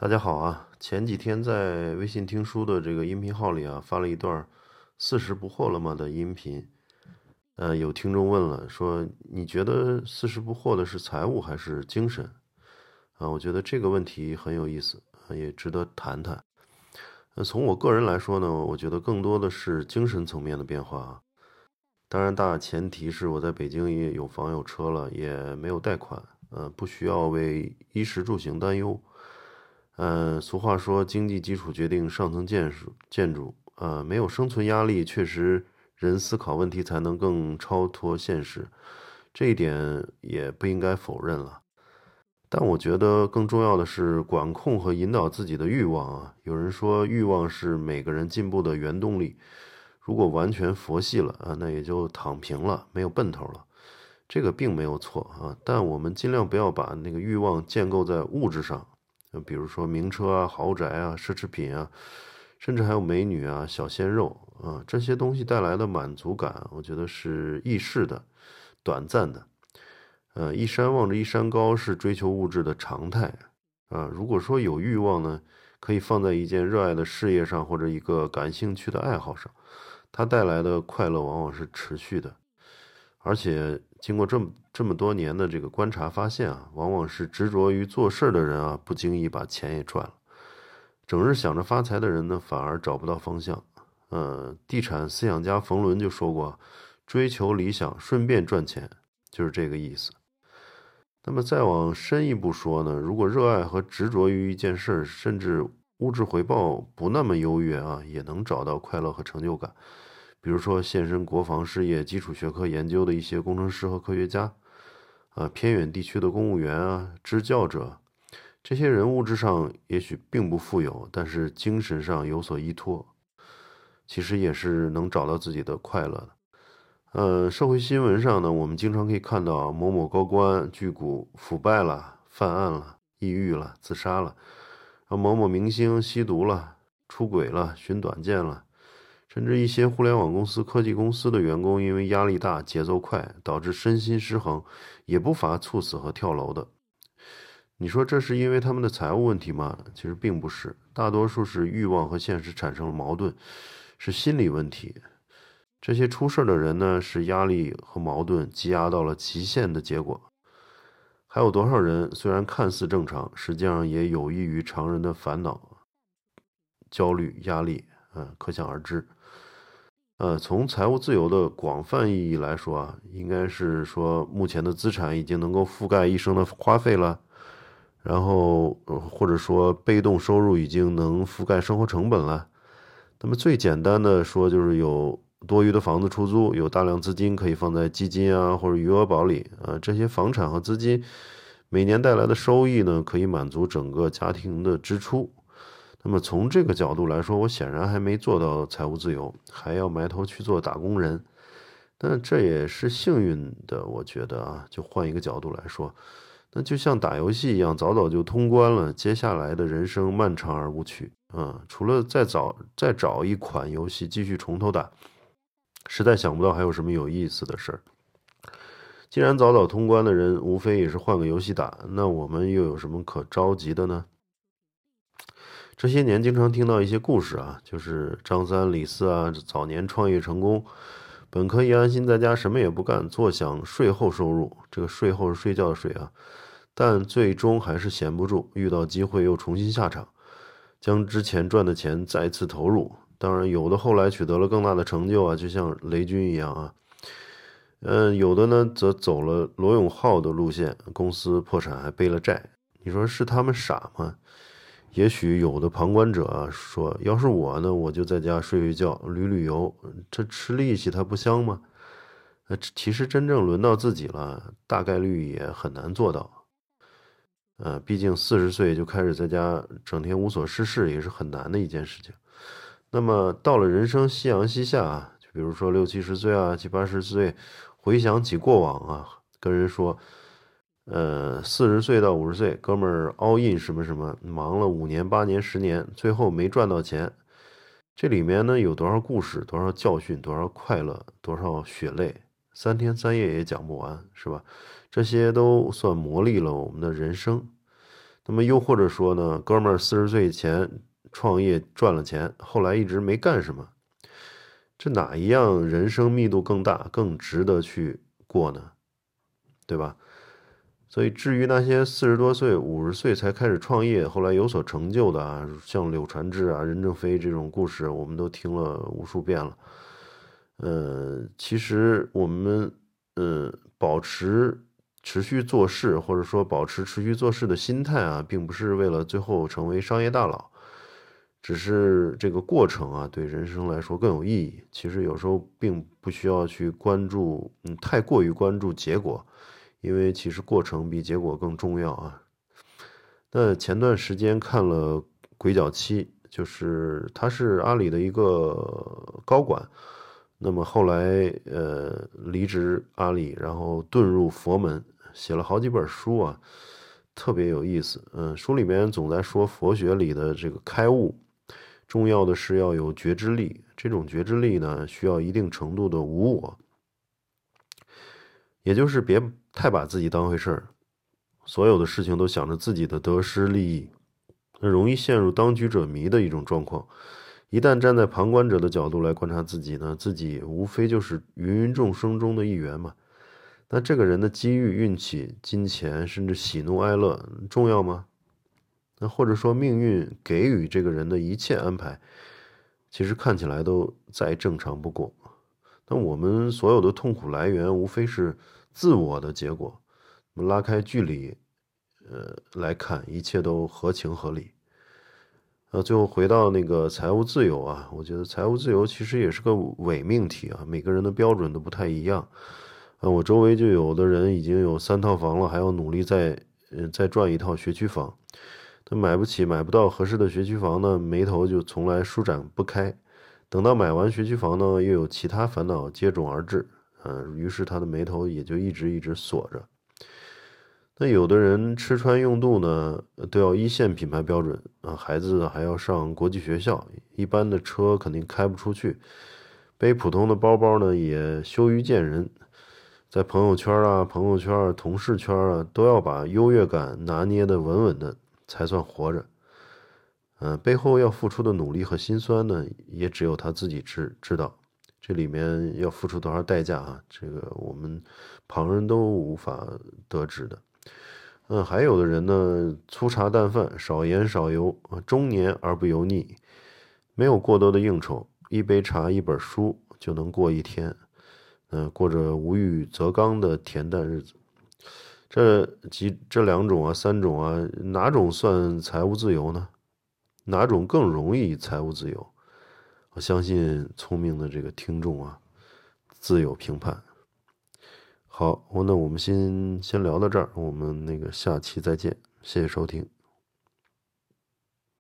大家好啊！前几天在微信听书的这个音频号里啊，发了一段“四十不惑了吗”的音频。呃，有听众问了，说你觉得四十不惑的是财务还是精神？啊，我觉得这个问题很有意思，也值得谈谈。那从我个人来说呢，我觉得更多的是精神层面的变化啊。当然，大前提是我在北京也有房有车了，也没有贷款，呃，不需要为衣食住行担忧。嗯，俗话说，经济基础决定上层建筑。建筑，呃，没有生存压力，确实人思考问题才能更超脱现实，这一点也不应该否认了。但我觉得更重要的是管控和引导自己的欲望啊。有人说，欲望是每个人进步的原动力。如果完全佛系了啊，那也就躺平了，没有奔头了。这个并没有错啊，但我们尽量不要把那个欲望建构在物质上。比如说名车啊、豪宅啊、奢侈品啊，甚至还有美女啊、小鲜肉啊，这些东西带来的满足感，我觉得是易逝的、短暂的。呃，一山望着一山高是追求物质的常态啊。如果说有欲望呢，可以放在一件热爱的事业上或者一个感兴趣的爱好上，它带来的快乐往往是持续的，而且。经过这么这么多年的这个观察发现啊，往往是执着于做事的人啊，不经意把钱也赚了；整日想着发财的人呢，反而找不到方向。呃，地产思想家冯仑就说过：“追求理想，顺便赚钱，就是这个意思。”那么再往深一步说呢，如果热爱和执着于一件事，甚至物质回报不那么优越啊，也能找到快乐和成就感。比如说，献身国防事业、基础学科研究的一些工程师和科学家，啊，偏远地区的公务员啊、支教者，这些人物质上也许并不富有，但是精神上有所依托，其实也是能找到自己的快乐的。呃，社会新闻上呢，我们经常可以看到某某高官巨贾腐败了、犯案了、抑郁了、自杀了；啊，某某明星吸毒了、出轨了、寻短见了。甚至一些互联网公司、科技公司的员工，因为压力大、节奏快，导致身心失衡，也不乏猝死和跳楼的。你说这是因为他们的财务问题吗？其实并不是，大多数是欲望和现实产生了矛盾，是心理问题。这些出事的人呢，是压力和矛盾积压到了极限的结果。还有多少人虽然看似正常，实际上也有益于常人的烦恼、焦虑、压力？嗯，可想而知。呃，从财务自由的广泛意义来说啊，应该是说目前的资产已经能够覆盖一生的花费了，然后或者说被动收入已经能覆盖生活成本了。那么最简单的说，就是有多余的房子出租，有大量资金可以放在基金啊或者余额宝里啊，这些房产和资金每年带来的收益呢，可以满足整个家庭的支出。那么从这个角度来说，我显然还没做到财务自由，还要埋头去做打工人。但这也是幸运的，我觉得啊，就换一个角度来说，那就像打游戏一样，早早就通关了。接下来的人生漫长而无趣啊，除了再找再找一款游戏继续从头打，实在想不到还有什么有意思的事儿。既然早早通关的人无非也是换个游戏打，那我们又有什么可着急的呢？这些年经常听到一些故事啊，就是张三李四啊，早年创业成功，本可以安心在家什么也不干，坐享税后收入。这个税后是睡觉的税啊，但最终还是闲不住，遇到机会又重新下场，将之前赚的钱再次投入。当然，有的后来取得了更大的成就啊，就像雷军一样啊。嗯，有的呢则走了罗永浩的路线，公司破产还背了债。你说是他们傻吗？也许有的旁观者说：“要是我呢，我就在家睡睡觉、旅旅游，这吃利息它不香吗？”呃，其实真正轮到自己了，大概率也很难做到。呃，毕竟四十岁就开始在家整天无所事事，也是很难的一件事情。那么到了人生夕阳西下啊，就比如说六七十岁啊、七八十岁，回想起过往啊，跟人说。呃，四十岁到五十岁，哥们儿 all in 什么什么，忙了五年、八年、十年，最后没赚到钱。这里面呢，有多少故事，多少教训，多少快乐，多少血泪，三天三夜也讲不完，是吧？这些都算磨砺了我们的人生。那么又或者说呢，哥们儿四十岁前创业赚了钱，后来一直没干什么，这哪一样人生密度更大、更值得去过呢？对吧？所以，至于那些四十多岁、五十岁才开始创业，后来有所成就的啊，像柳传志啊、任正非这种故事，我们都听了无数遍了。呃，其实我们呃保持持续做事，或者说保持持续做事的心态啊，并不是为了最后成为商业大佬，只是这个过程啊，对人生来说更有意义。其实有时候并不需要去关注，嗯，太过于关注结果。因为其实过程比结果更重要啊。那前段时间看了《鬼脚七》，就是他是阿里的一个高管，那么后来呃离职阿里，然后遁入佛门，写了好几本书啊，特别有意思。嗯，书里面总在说佛学里的这个开悟，重要的是要有觉知力，这种觉知力呢需要一定程度的无我。也就是别太把自己当回事儿，所有的事情都想着自己的得失利益，那容易陷入当局者迷的一种状况。一旦站在旁观者的角度来观察自己呢，自己无非就是芸芸众生中的一员嘛。那这个人的机遇、运气、金钱，甚至喜怒哀乐，重要吗？那或者说命运给予这个人的一切安排，其实看起来都再正常不过。那我们所有的痛苦来源，无非是自我的结果。拉开距离，呃，来看，一切都合情合理。呃，最后回到那个财务自由啊，我觉得财务自由其实也是个伪命题啊，每个人的标准都不太一样。啊，我周围就有的人已经有三套房了，还要努力再嗯再赚一套学区房。他买不起、买不到合适的学区房呢，眉头就从来舒展不开。等到买完学区房呢，又有其他烦恼接踵而至，嗯，于是他的眉头也就一直一直锁着。那有的人吃穿用度呢，都要一线品牌标准啊，孩子还要上国际学校，一般的车肯定开不出去，背普通的包包呢也羞于见人，在朋友圈啊、朋友圈、同事圈啊，都要把优越感拿捏的稳稳的，才算活着。嗯，背后要付出的努力和辛酸呢，也只有他自己知知道，这里面要付出多少代价啊？这个我们旁人都无法得知的。嗯，还有的人呢，粗茶淡饭，少盐少油，中年而不油腻，没有过多的应酬，一杯茶，一本书就能过一天，嗯，过着无欲则刚的恬淡日子。这几这两种啊，三种啊，哪种算财务自由呢？哪种更容易财务自由？我相信聪明的这个听众啊，自有评判。好，我那我们先先聊到这儿，我们那个下期再见，谢谢收听。